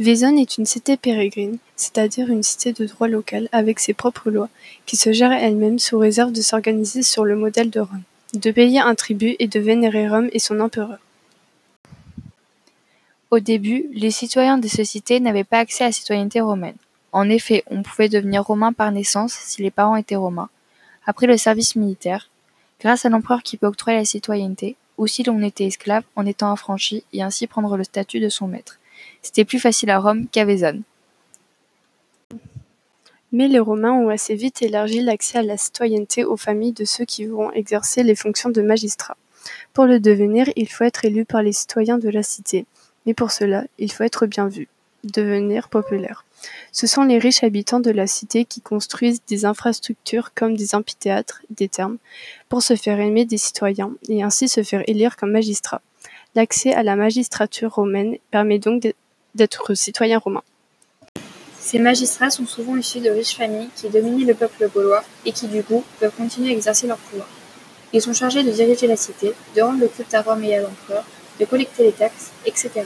Vaison est une cité pérégrine, c'est-à-dire une cité de droit local avec ses propres lois, qui se gère elle-même sous réserve de s'organiser sur le modèle de Rome, de payer un tribut et de vénérer Rome et son empereur. Au début, les citoyens de ces cités n'avaient pas accès à la citoyenneté romaine. En effet, on pouvait devenir romain par naissance si les parents étaient romains, après le service militaire, grâce à l'empereur qui peut octroyer la citoyenneté, ou si l'on était esclave en étant affranchi et ainsi prendre le statut de son maître. C'était plus facile à Rome qu'à Vézone. Mais les Romains ont assez vite élargi l'accès à la citoyenneté aux familles de ceux qui vont exercer les fonctions de magistrats. Pour le devenir, il faut être élu par les citoyens de la cité, mais pour cela, il faut être bien vu, devenir populaire. Ce sont les riches habitants de la cité qui construisent des infrastructures comme des amphithéâtres, des thermes, pour se faire aimer des citoyens et ainsi se faire élire comme magistrats. L'accès à la magistrature romaine permet donc d'être citoyen romain. Ces magistrats sont souvent issus de riches familles qui dominaient le peuple gaulois et qui du coup peuvent continuer à exercer leur pouvoir. Ils sont chargés de diriger la cité, de rendre le culte à Rome et à l'empereur, de collecter les taxes, etc.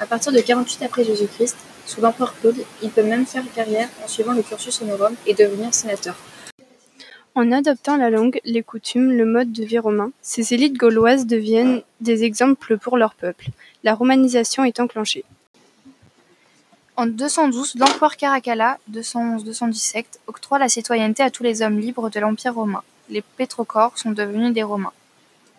À partir de 48 après Jésus-Christ, sous l'empereur Claude, il peut même faire carrière en suivant le cursus honorum et devenir sénateur. En adoptant la langue, les coutumes, le mode de vie romain, ces élites gauloises deviennent des exemples pour leur peuple. La romanisation est enclenchée. En 212, l'empereur Caracalla, 211-217, octroie la citoyenneté à tous les hommes libres de l'Empire romain. Les pétrochores sont devenus des Romains.